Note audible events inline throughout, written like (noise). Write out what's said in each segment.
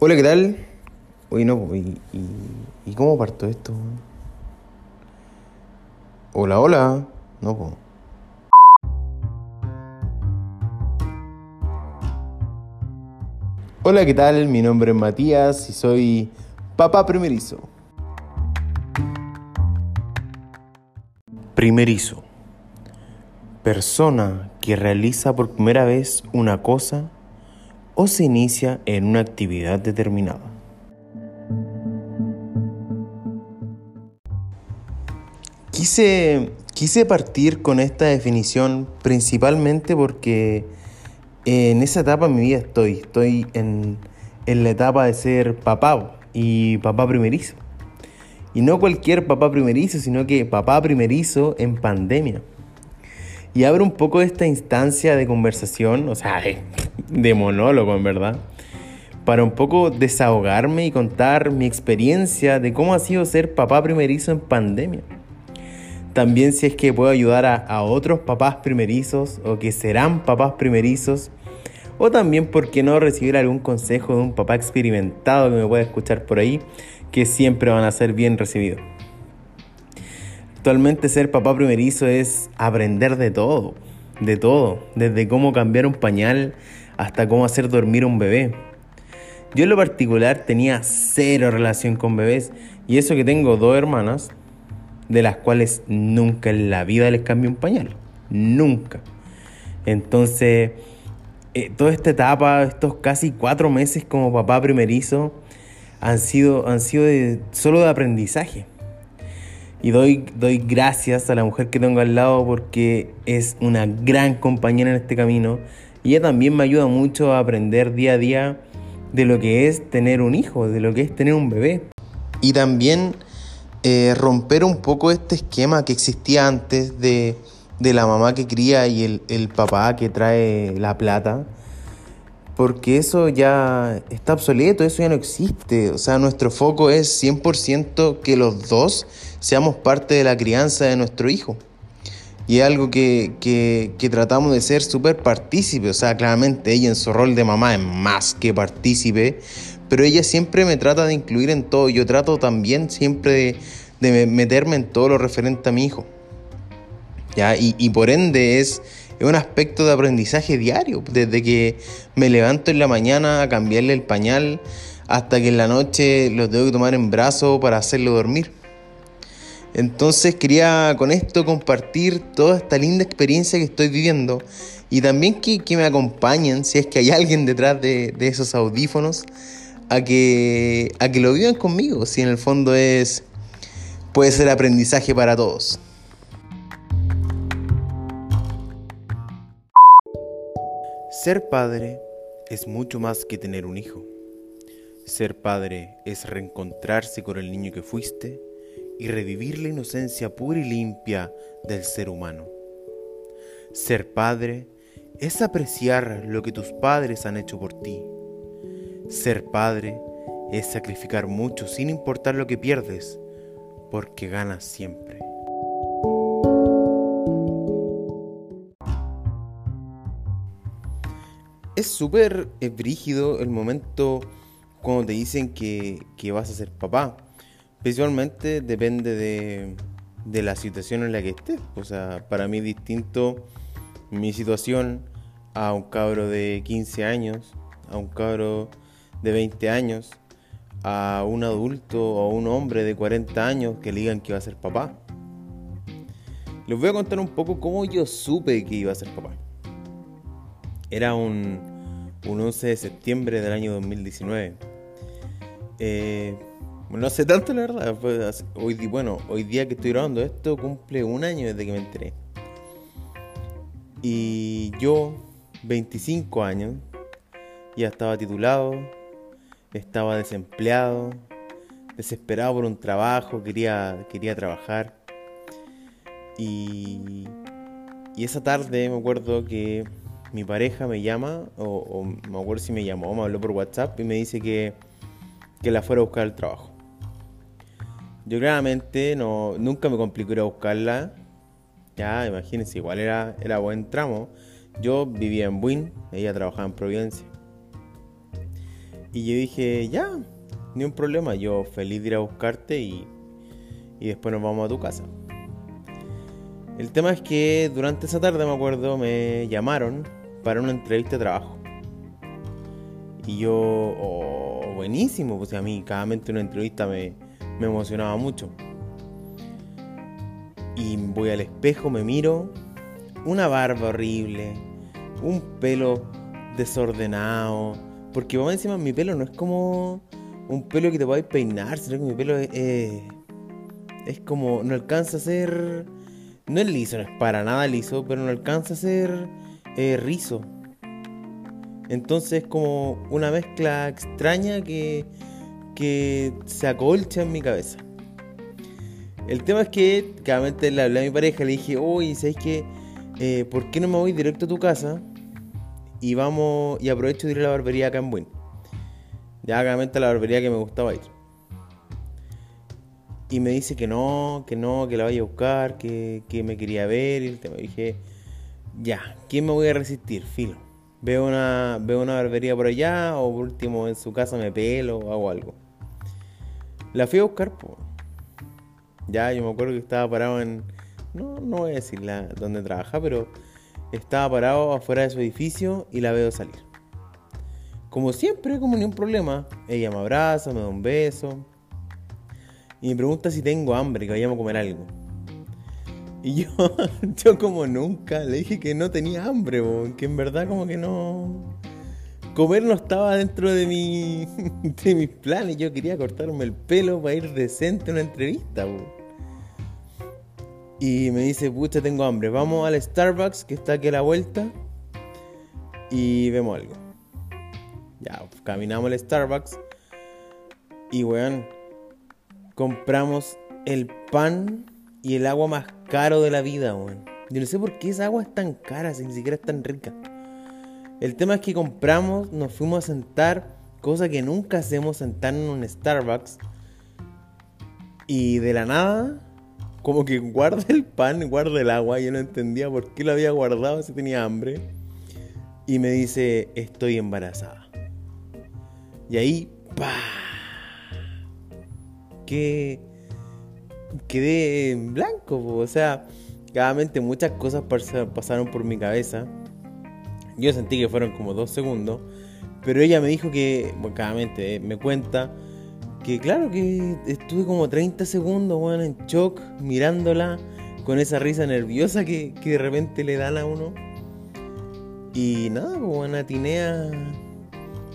Hola, ¿qué tal? Oye, no, ¿y, y, y cómo parto esto? Hola, hola. No, pues. Hola, ¿qué tal? Mi nombre es Matías y soy papá primerizo. Primerizo. Persona que realiza por primera vez una cosa o se inicia en una actividad determinada. Quise, quise partir con esta definición principalmente porque en esa etapa de mi vida estoy. Estoy en, en la etapa de ser papá y papá primerizo. Y no cualquier papá primerizo, sino que papá primerizo en pandemia. Y abro un poco esta instancia de conversación, o sea, de monólogo en verdad, para un poco desahogarme y contar mi experiencia de cómo ha sido ser papá primerizo en pandemia. También si es que puedo ayudar a, a otros papás primerizos o que serán papás primerizos. O también, ¿por qué no recibir algún consejo de un papá experimentado que me pueda escuchar por ahí? Que siempre van a ser bien recibidos. Actualmente ser papá primerizo es aprender de todo, de todo, desde cómo cambiar un pañal hasta cómo hacer dormir a un bebé. Yo en lo particular tenía cero relación con bebés y eso que tengo dos hermanas, de las cuales nunca en la vida les cambié un pañal. Nunca. Entonces, eh, toda esta etapa, estos casi cuatro meses como papá primerizo, han sido, han sido solo de aprendizaje. Y doy, doy gracias a la mujer que tengo al lado porque es una gran compañera en este camino. Y ella también me ayuda mucho a aprender día a día de lo que es tener un hijo, de lo que es tener un bebé. Y también eh, romper un poco este esquema que existía antes de, de la mamá que cría y el, el, papá que trae la plata. Porque eso ya está obsoleto, eso ya no existe. O sea, nuestro foco es 100% que los dos seamos parte de la crianza de nuestro hijo. Y es algo que, que, tratamos de ser súper partícipe. O sea, claramente ella en su rol de mamá es más que partícipe, pero ella siempre me trata de incluir en todo. Yo trato también siempre de, de meterme en todo lo referente a mi hijo. ¿Ya? Y, y por ende es, es un aspecto de aprendizaje diario, desde que me levanto en la mañana a cambiarle el pañal hasta que en la noche lo tengo que tomar en brazo para hacerlo dormir. Entonces quería con esto compartir toda esta linda experiencia que estoy viviendo y también que, que me acompañen, si es que hay alguien detrás de, de, esos audífonos, a que, a que lo vivan conmigo, si en el fondo es puede ser aprendizaje para todos. Ser padre es mucho más que tener un hijo. Ser padre es reencontrarse con el niño que fuiste y revivir la inocencia pura y limpia del ser humano. Ser padre es apreciar lo que tus padres han hecho por ti. Ser padre es sacrificar mucho sin importar lo que pierdes, porque ganas siempre. Es súper brígido el momento cuando te dicen que, que, vas a ser papá. Visualmente depende de, de, la situación en la que estés. O sea, para mí distinto mi situación a un cabro de 15 años, a un cabro de 20 años, a un adulto o a un hombre de 40 años que le digan que iba a ser papá. Les voy a contar un poco cómo yo supe que iba a ser papá. Era un, un 11 de septiembre del año 2019. Eh, no hace tanto, la verdad. hoy, bueno, hoy día que estoy grabando esto cumple un año desde que me enteré. Y yo, 25 años, ya estaba titulado, estaba desempleado, desesperado por un trabajo, quería, quería trabajar. Y, esa tarde me acuerdo que mi pareja me llama, o, o, me acuerdo si me llamó, me habló por WhatsApp y me dice que, que la fuera a buscar al trabajo. Yo claramente no, nunca me complicó ir a buscarla. Ya, imagínense, igual era, era buen tramo. Yo vivía en Buin, ella trabajaba en Providencia. Y yo dije, ya, ni un problema, yo feliz de ir a buscarte y, y después nos vamos a tu casa. El tema es que durante esa tarde, me acuerdo, me llamaron para una entrevista de trabajo. Y yo, oh, buenísimo, pues a mí cada vez una entrevista me, me emocionaba mucho. Y voy al espejo, me miro, una barba horrible, un pelo desordenado. Porque vamos encima mi pelo no es como un pelo que te podáis peinar, sino que mi pelo es, es como, no alcanza a ser no es liso, no es para nada liso, pero no alcanza a ser eh, rizo. Entonces es como una mezcla extraña que, que se acolcha en mi cabeza. El tema es que, claramente le hablé a mi pareja, le dije, oye, ¿sabes qué? Eh, ¿Por qué no me voy directo a tu casa? Y vamos, y aprovecho de ir a la barbería acá en Buin. Ya, claramente la barbería que me gustaba ir. Y me dice que no, que no, que la vaya a buscar, que, me quería ver. Y el tema. dije, ya, ¿quién me voy a resistir? Filo. Veo una, veo una barbería por allá o por último en su casa me pelo o hago algo. La fui a buscar, pues. Ya, yo me acuerdo que estaba parado en... No, no voy a decir la, dónde trabaja, pero estaba parado afuera de su edificio y la veo salir. Como siempre, como ni un problema. Ella me abraza, me da un beso y me pregunta si tengo hambre, que vayamos a comer algo. Y yo, (laughs) yo como nunca, le dije que no tenía hambre, que en verdad como que no... Comer no estaba dentro de, mi, (laughs) de mis planes, yo quería cortarme el pelo para ir decente a una entrevista. Y me dice, pucha, tengo hambre, vamos al Starbucks que está aquí a la vuelta y vemos algo. Ya, caminamos al Starbucks y weón, compramos el pan y el agua más caro de la vida, weón. Yo no sé por qué esa agua es tan cara, si ni siquiera es tan rica. El tema es que compramos, nos fuimos a sentar, cosa que nunca hacemos, sentar en un Starbucks. Y de la nada, como que guarda el pan, guarda el agua. Yo no entendía por qué lo había guardado si tenía hambre. Y me dice, estoy embarazada. Y ahí, ¡pah! que quedé en blanco. O sea, claramente muchas cosas pasaron por mi cabeza. Yo sentí que fueron como dos segundos. Pero ella me dijo que, bueno, claramente, eh, me cuenta que claro que estuve como 30 segundos, bueno, en shock, mirándola con esa risa nerviosa que, de repente le dan a uno. Y nada, pues bueno, atiné a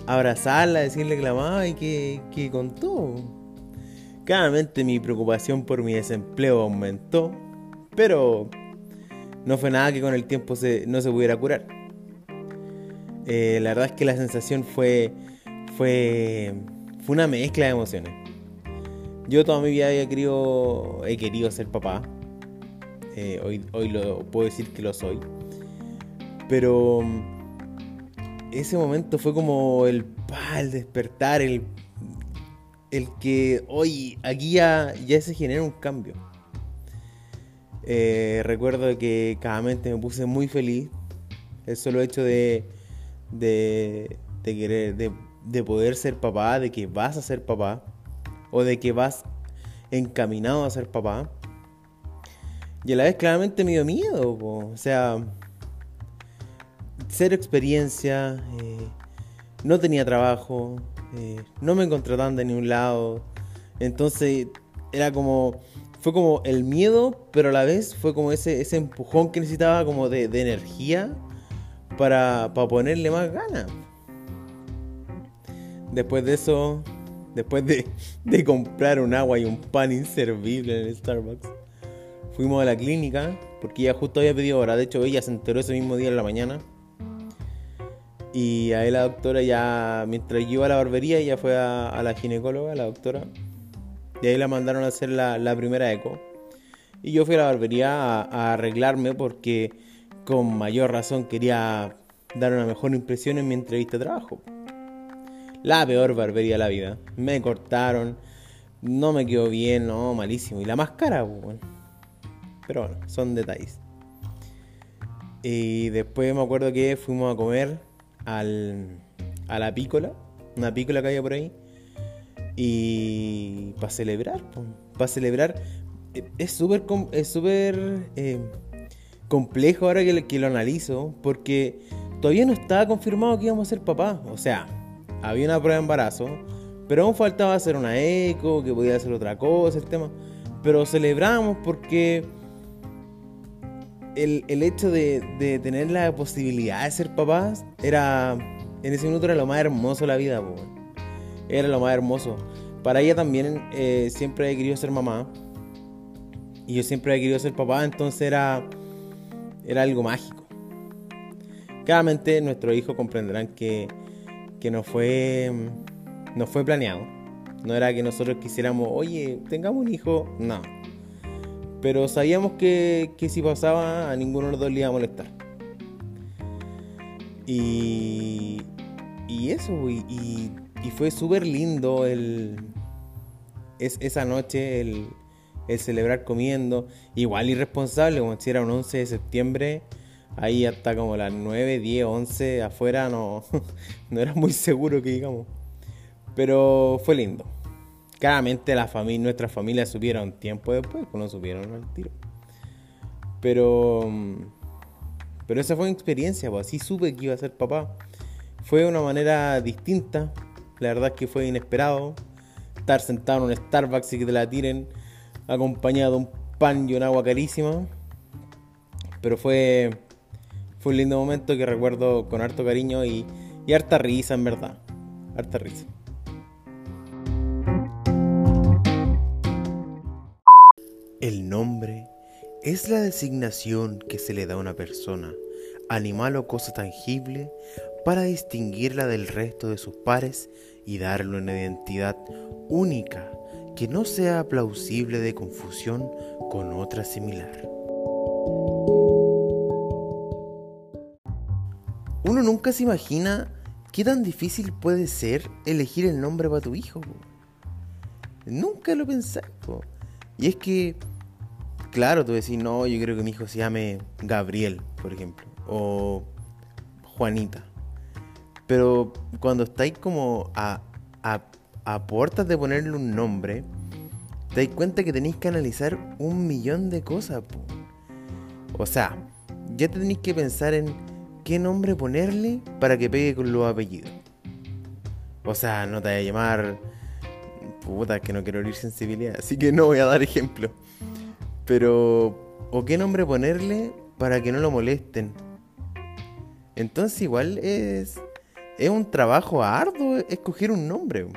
abrazarla, decirle que la amaba y que, que contó. Claramente mi preocupación por mi desempleo aumentó, pero no fue nada que con el tiempo no se pudiera curar. Eh, la verdad es que la sensación fue, fue, fue una mezcla de emociones. Yo toda mi vida había querido, he querido ser papá. Eh, hoy, hoy lo puedo decir que lo soy. Pero ese momento fue como el, despertar, el el que hoy aquí ya, ya se genera un cambio. Eh, recuerdo que cada vez me puse muy feliz. El solo hecho de, de, de querer, de, de, poder ser papá, de que vas a ser papá, o de que vas encaminado a ser papá. Y a la vez claramente me dio miedo, o sea, ser experiencia, eh, no tenía trabajo, eh, no me contrataban de ningún lado. Entonces era como, fue como el miedo, pero a la vez fue como ese, ese empujón que necesitaba como de, energía para, para ponerle más ganas. Después de eso, después de, de, comprar un agua y un pan inservible en el Starbucks, fuimos a la clínica porque ella justo había pedido hora. De hecho, ella se enteró ese mismo día en la mañana. Y ahí la doctora ya, mientras yo iba a la barbería, ella fue a, la ginecóloga, la doctora. Y ahí la mandaron a hacer la, primera eco. Y yo fui a la barbería a, arreglarme porque con mayor razón quería dar una mejor impresión en mi entrevista de trabajo. La peor barbería de la vida. Me cortaron, no me quedó bien, no, malísimo. Y la más cara, pues, Pero bueno, son detalles. Y después me acuerdo que fuimos a comer al, a la pícola, una pícola que había por ahí. Y para celebrar, para celebrar, es súper es súper eh, complejo ahora que, lo analizo, porque todavía no estaba confirmado que íbamos a ser papás. O sea, había una prueba de embarazo, pero aún faltaba hacer una eco, que podía hacer otra cosa, el tema. Pero celebramos porque el, hecho de, de, tener la posibilidad de ser papás era, en ese minuto era lo más hermoso de la vida, era lo más hermoso. Para ella también eh, siempre he querido ser mamá. Y yo siempre he querido ser papá, entonces era, era algo mágico. Claramente nuestros hijos comprenderán que, que no, fue, no fue planeado. No era que nosotros quisiéramos, oye, tengamos un hijo. No. Pero sabíamos que, que si pasaba a ninguno de los dos le iba a molestar. Y, y eso, y, y, fue súper lindo el, es, esa noche, el, el celebrar comiendo. Igual irresponsable, como si era un 11 de septiembre, ahí hasta como las 9, 10, 11 afuera, no, (laughs) no era muy seguro que digamos. Pero fue lindo. Claramente la familia, nuestras familias supieron tiempo después, pues no supieron al tiro. Pero, pero esa fue una experiencia, pues así supe que iba a ser papá. Fue de una manera distinta, la verdad es que fue inesperado. Estar sentado en un Starbucks y que te la tiren acompañado de un pan y un agua carísima. Pero fue, fue un lindo momento que recuerdo con harto cariño y, y harta risa, en verdad. Harta risa. El nombre es la designación que se le da a una persona, animal o cosa tangible para distinguirla del resto de sus pares y darle una identidad única que no sea plausible de confusión con otra similar. Uno nunca se imagina qué tan difícil puede ser elegir el nombre para tu hijo. Nunca lo pensé. Y es que, claro, tú decís, no, yo creo que mi hijo se llame Gabriel, por ejemplo, o Juanita. Pero cuando estáis como a a puertas de ponerle un nombre, te das cuenta que tenéis que analizar un millón de cosas. O sea, ya tenéis que pensar en qué nombre ponerle para que pegue con los apellidos. O sea, no te voy a llamar... Puta, que no quiero herir sensibilidad, así que no voy a dar ejemplo. Pero... ¿O qué nombre ponerle para que no lo molesten? Entonces igual es... Es un trabajo arduo escoger un nombre.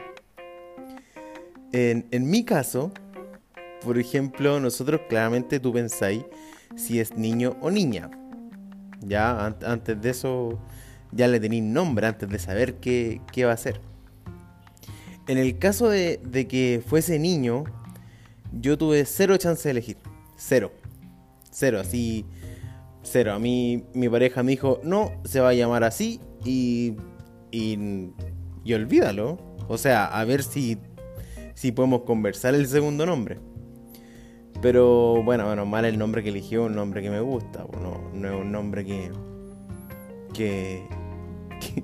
En, mi caso, por ejemplo, nosotros claramente tú pensáis si es niño o niña. Ya antes de eso ya le tenéis nombre, antes de saber qué, va a ser. En el caso de, que fuese niño, yo tuve cero chance de elegir. Cero. Cero, así. Cero. A mí mi pareja me dijo, no, se va a llamar así y, y, y olvídalo. O sea, a ver si si podemos conversar el segundo nombre. Pero bueno, bueno, mal el nombre que eligió, un nombre que me gusta, bueno, no es un nombre que, que,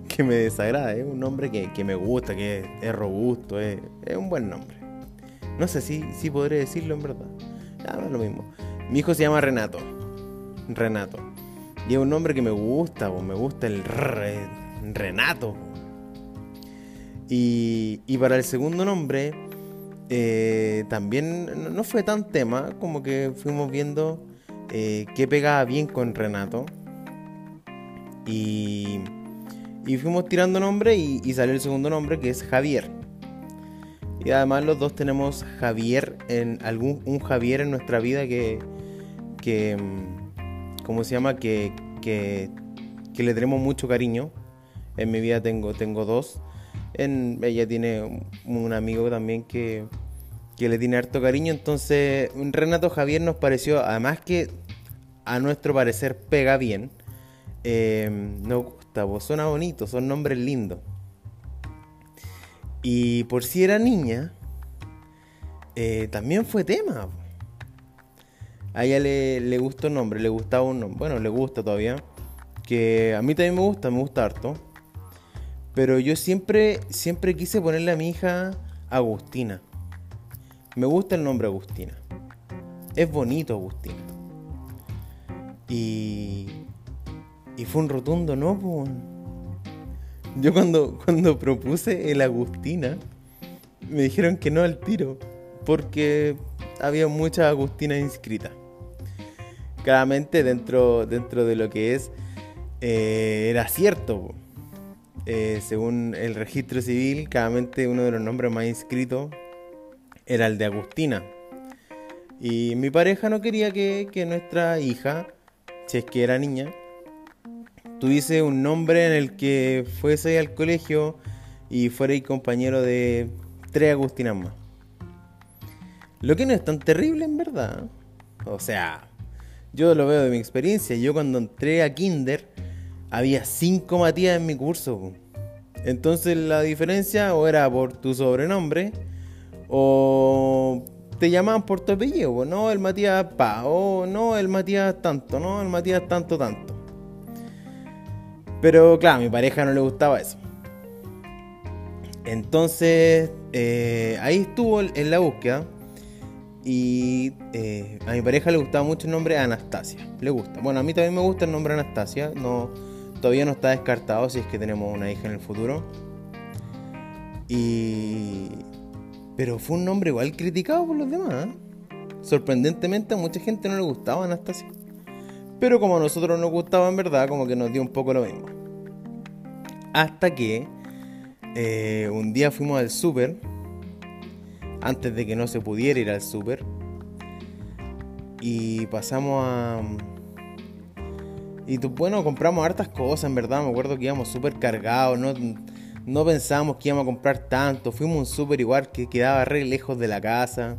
que, me desagrada, es un nombre que, me gusta, que es, robusto, es, un buen nombre. No sé si, si podré decirlo en verdad. Ah, es lo mismo. Mi hijo se llama Renato. Renato. Y es un nombre que me gusta, me gusta el Renato. Y, y para el segundo nombre eh, también no fue tan tema, como que fuimos viendo eh, qué pegaba bien con Renato. Y, y fuimos tirando nombre y, salió el segundo nombre que es Javier. Y además los dos tenemos Javier, en algún, un Javier en nuestra vida que, que mm, ¿cómo se llama? Que, que, que le tenemos mucho cariño. En mi vida tengo, tengo dos ella tiene un amigo también que, le tiene harto cariño. Entonces, Renato Javier nos pareció, además que a nuestro parecer pega bien. Eh, nos gusta, pues suena bonito, son nombres lindos. Y por si era niña, eh, también fue tema. A ella le, le gustó el nombre, le gustaba un nombre. Bueno, le gusta todavía. Que a mí también me gusta, me gusta harto. Pero yo siempre, siempre quise ponerle a mi hija Agustina. Me gusta el nombre Agustina. Es bonito Agustina. Y, y fue un rotundo no. Yo cuando, cuando propuse el Agustina, me dijeron que no al tiro, porque había muchas Agustinas inscritas. Claramente dentro, dentro de lo que es, eh, era cierto. Eh, según el registro civil, claramente uno de los nombres más inscritos era el de Agustina. Y mi pareja no quería que, que nuestra hija, si es que era niña, tuviese un nombre en el que fuese al colegio y fuera el compañero de tres Agustinas más. Lo que no es tan terrible en verdad. O sea, yo lo veo de mi experiencia. Yo cuando entré a Kinder había cinco Matías en mi curso. Entonces la diferencia o era por tu sobrenombre o te llamaban por tu apellido. No, el Matías Pa, o no, el Matías tanto, no, el Matías tanto, tanto. Pero claro, a mi pareja no le gustaba eso. Entonces, eh, ahí estuvo en la búsqueda. Y eh, a mi pareja le gustaba mucho el nombre Anastasia. Le gusta. Bueno, a mí también me gusta el nombre Anastasia. No, todavía no está descartado si es que tenemos una hija en el futuro. Y. Pero fue un nombre igual criticado por los demás. ¿eh? Sorprendentemente a mucha gente no le gustaba Anastasia. Pero como a nosotros nos gustaba en verdad, como que nos dio un poco lo mismo. Hasta que eh, un día fuimos al súper, antes de que no se pudiera ir al súper, y pasamos a... Y bueno, compramos hartas cosas, en verdad, me acuerdo que íbamos súper cargados, no, no pensábamos que íbamos a comprar tanto, fuimos un súper igual que quedaba re lejos de la casa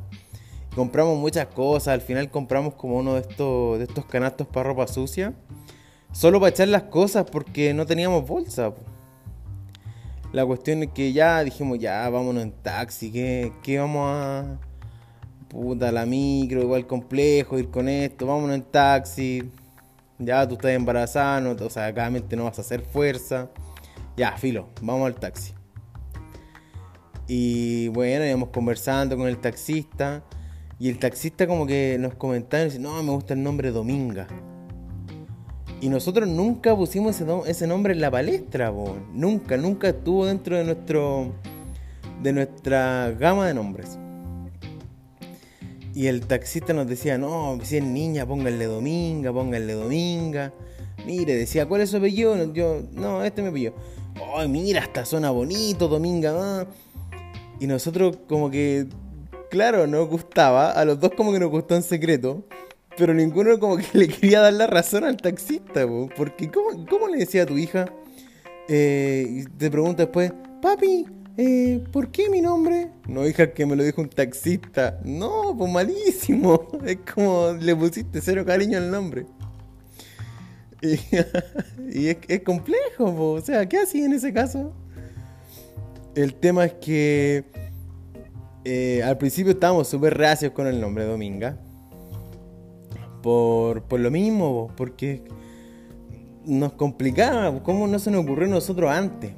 compramos muchas cosas, al final compramos como uno de estos, de estos canastos para ropa sucia, solo para echar las cosas porque no teníamos bolsa. La cuestión es que ya dijimos, ya vámonos en taxi, que, que vamos a... Puta, la micro, igual complejo, ir con esto, vámonos en taxi. Ya tú estás embarazada, o sea, claramente no vas a hacer fuerza. Ya, filo, vamos al taxi. Y bueno, íbamos conversando con el taxista. Y el taxista como que nos comentaba y dice, no, me gusta el nombre Dominga. Y nosotros nunca pusimos ese, nombre en la palestra, nunca, nunca estuvo dentro de nuestro de nuestra gama de nombres. Y el taxista nos decía, no, si es niña, pónganle Dominga, pónganle Dominga. Mire, decía, ¿cuál es su apellido? Yo, no, este me pilló. Ay, mira, esta zona bonito, Dominga. Y nosotros como que claro, nos gustaba, a los dos como que nos gustó en secreto, pero ninguno como que (laughs) le quería dar la razón al taxista, porque ¿cómo, le decía a tu hija? Eh, y te pregunta después, papi, eh, ¿por qué mi nombre? No, hija, que me lo dijo un taxista. No, pues malísimo. (laughs) Es como le pusiste cero cariño al nombre. (laughs) Y, es, complejo, o sea, ¿qué hacía en ese caso? El tema es que eh, al principio estábamos súper reacios con el nombre Dominga. Por, lo mismo, porque nos complicaba. ¿Cómo no se nos ocurrió a nosotros antes?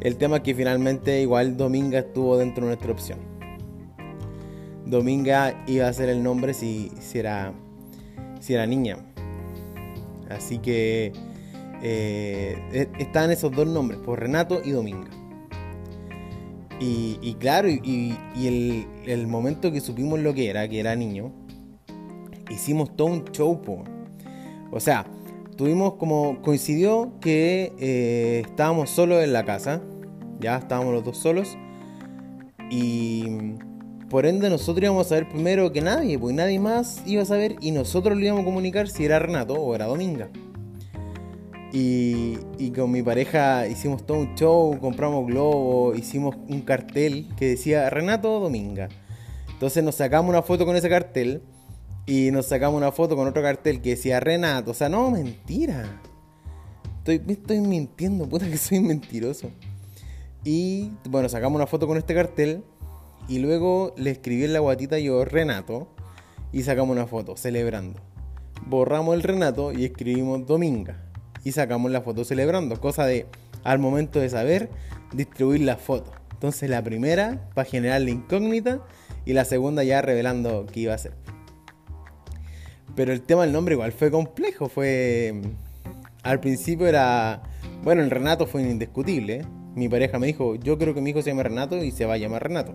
El tema es que finalmente igual Dominga estuvo dentro de nuestra opción. Dominga iba a ser el nombre si, si, era, si era niña. Así que eh, e, están esos dos nombres, por Renato y Dominga. Y, claro, y, el, momento que supimos lo que era, que era niño, hicimos todo un show, O sea, tuvimos como, coincidió que eh, estábamos solos en la casa, ya estábamos los dos solos, y por ende nosotros íbamos a saber primero que nadie, pues nadie más iba a saber, y nosotros le íbamos a comunicar si era Renato o era Dominga. Y, con mi pareja hicimos todo un show, compramos globos, hicimos un cartel que decía Renato Dominga. Entonces nos sacamos una foto con ese cartel y nos sacamos una foto con otro cartel que decía Renato. O sea, no, mentira. Estoy, me estoy mintiendo, puta que soy mentiroso. Y bueno, sacamos una foto con este cartel y luego le escribí en la guatita yo Renato y sacamos una foto celebrando. Borramos el Renato y escribimos Dominga y sacamos la foto celebrando. Cosa de al momento de saber distribuir la foto. Entonces la primera para generar la incógnita y la segunda ya revelando qué iba a ser. Pero el tema del nombre igual fue complejo, fue... Al principio era... Bueno, el Renato fue indiscutible. Mi pareja me dijo, yo creo que mi hijo se llama Renato y se va a llamar Renato.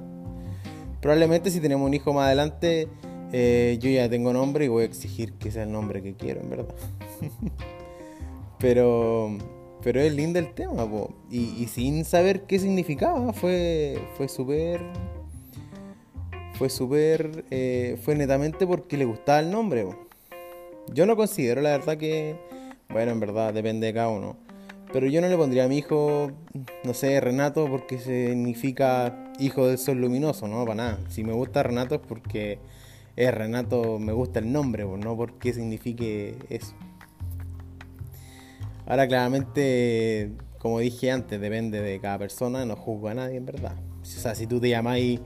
Probablemente si tenemos un hijo más adelante, eh, yo ya tengo nombre y voy a exigir que sea el nombre que quiero, en verdad. (laughs) pero, pero es lindo el tema, Y, sin saber qué significaba, fue, fue súper... Fue súper... Eh, fue netamente porque le gustaba el nombre, Yo no considero, la verdad, que... Bueno, en verdad, depende de cada uno. Pero yo no le pondría a mi hijo, no sé, Renato, porque significa hijo del sol luminoso, no, para nada. Si me gusta Renato es porque es Renato, me gusta el nombre, no porque signifique eso. Ahora claramente, como dije antes, depende de cada persona, no juzgo a nadie en verdad. O sea, si tú te llamáis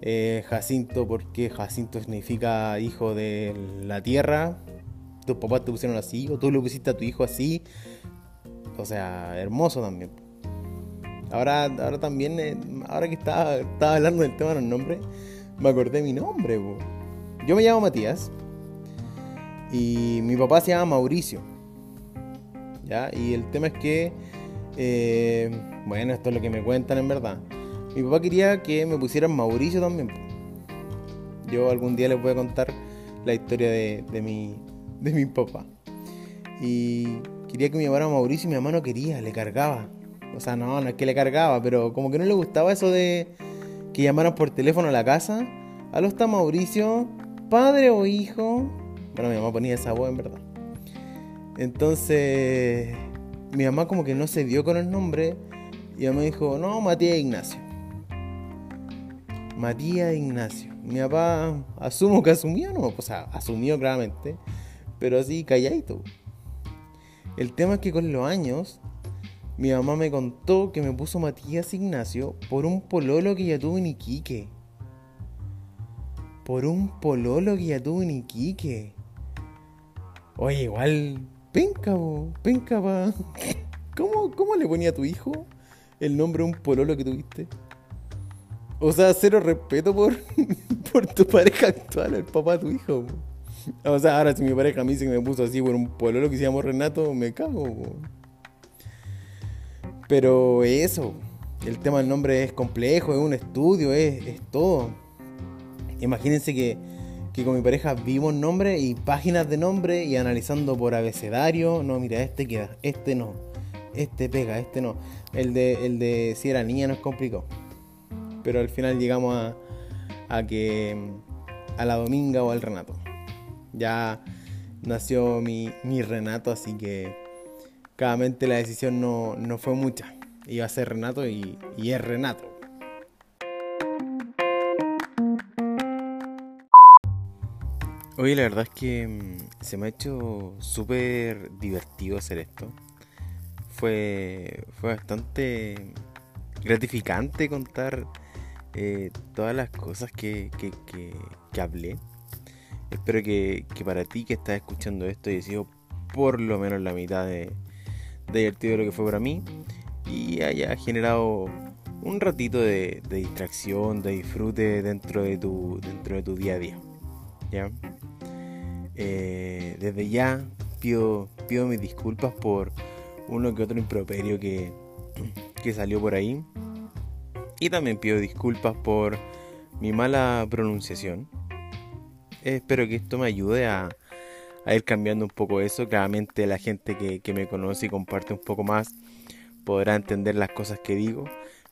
eh, Jacinto porque Jacinto significa hijo de la tierra, tus papás te pusieron así, o tú lo pusiste a tu hijo así, o sea, hermoso también. Ahora, ahora también, eh, ahora que estaba, estaba hablando del tema de los nombres, me acordé mi nombre. Yo me llamo Matías y mi papá se llama Mauricio. ¿ya? Y el tema es que, eh, bueno, esto es lo que me cuentan en verdad. Mi papá quería que me pusieran Mauricio también. Yo algún día les voy a contar la historia de, mi, de mi papá. Y quería que me llamara Mauricio y mi mamá no quería, le cargaba. O sea, no, no es que le cargaba, pero como que no le gustaba eso de que llamaran por teléfono a la casa. Aló está Mauricio, padre o hijo. Bueno, mi mamá ponía esa voz en verdad. Entonces, mi mamá como que no se dio con el nombre y ella me dijo, no, Matías Ignacio. Matías Ignacio. Mi papá asumo que asumió, no, o sea, asumió claramente, pero así calladito. El tema es que con los años, mi mamá me contó que me puso Matías Ignacio por un pololo que ya tuvo en Iquique. Por un pololo que ya tuvo en Iquique. Oye, igual, penca, bo, pa. (laughs) ¿Cómo, ¿Cómo le ponía a tu hijo el nombre de un pololo que tuviste? O sea, cero respeto por, (laughs) por tu pareja actual, el papá de tu hijo. (laughs) O sea, ahora si mi pareja me dice que me puso así por un pololo que se llama Renato, me cago. Pero eso, el tema del nombre es complejo, es un estudio, es, es todo. Imagínense que, que, con mi pareja vimos nombres y páginas de nombre y analizando por abecedario, no, mira, este queda, este no, este pega, este no. El de, el de si era niña no es complicado. Pero al final llegamos a, a que a la Dominga o al Renato ya nació mi, Renato, así que claramente la decisión no, fue mucha. Iba a ser Renato y, y es Renato. Oye, la verdad es que mm, se me ha hecho súper divertido hacer esto. Fue, fue bastante gratificante contar eh, todas las cosas que, que, que hablé. Espero que, para ti que estás escuchando esto haya sido por lo menos la mitad de, divertido de lo que fue para mí y haya generado un ratito de, distracción, de disfrute dentro de tu, dentro de tu día a día. ¿ya? Eh, desde ya pido, pido mis disculpas por uno que otro improperio que, que salió por ahí. Y también pido disculpas por mi mala pronunciación espero que esto me ayude a, ir cambiando un poco eso. Claramente la gente que, me conoce y comparte un poco más podrá entender las cosas que digo,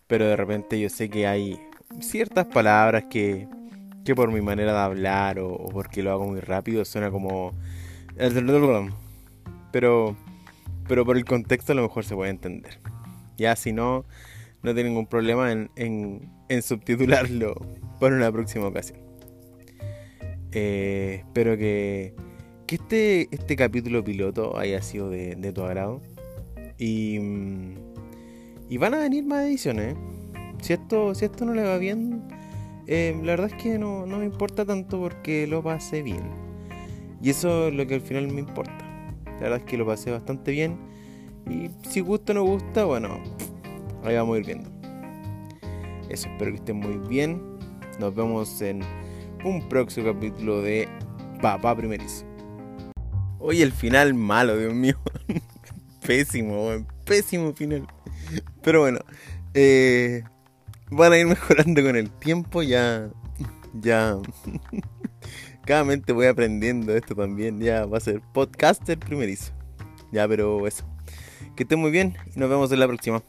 pero de repente yo sé que hay ciertas palabras que, que por mi manera de hablar o, porque lo hago muy rápido suena como... Pero, pero por el contexto a lo mejor se puede entender. Ya si no, no tengo ningún problema en, en subtitularlo para una próxima ocasión. Eh, espero que, que este, este capítulo piloto haya sido de, tu agrado. Y, mm, y van a venir más ediciones. Si esto, si esto no le va bien, eh, la verdad es que no, no me importa tanto porque lo pasé bien. Y eso es lo que al final me importa. La verdad es que lo pasé bastante bien. Y si gusta o no gusta, bueno, ahí vamos a ir viendo. Eso, espero que estén muy bien. Nos vemos en un próximo capítulo de Papá Primerizo. Hoy el final malo, Dios mío. (laughs) pésimo, pésimo final. Pero bueno, eh, van a ir mejorando con el tiempo. Ya, ya. (laughs) Cada mente voy aprendiendo esto también. Ya va a ser podcaster primerizo. Ya, pero eso. Que estén muy bien y nos vemos en la próxima.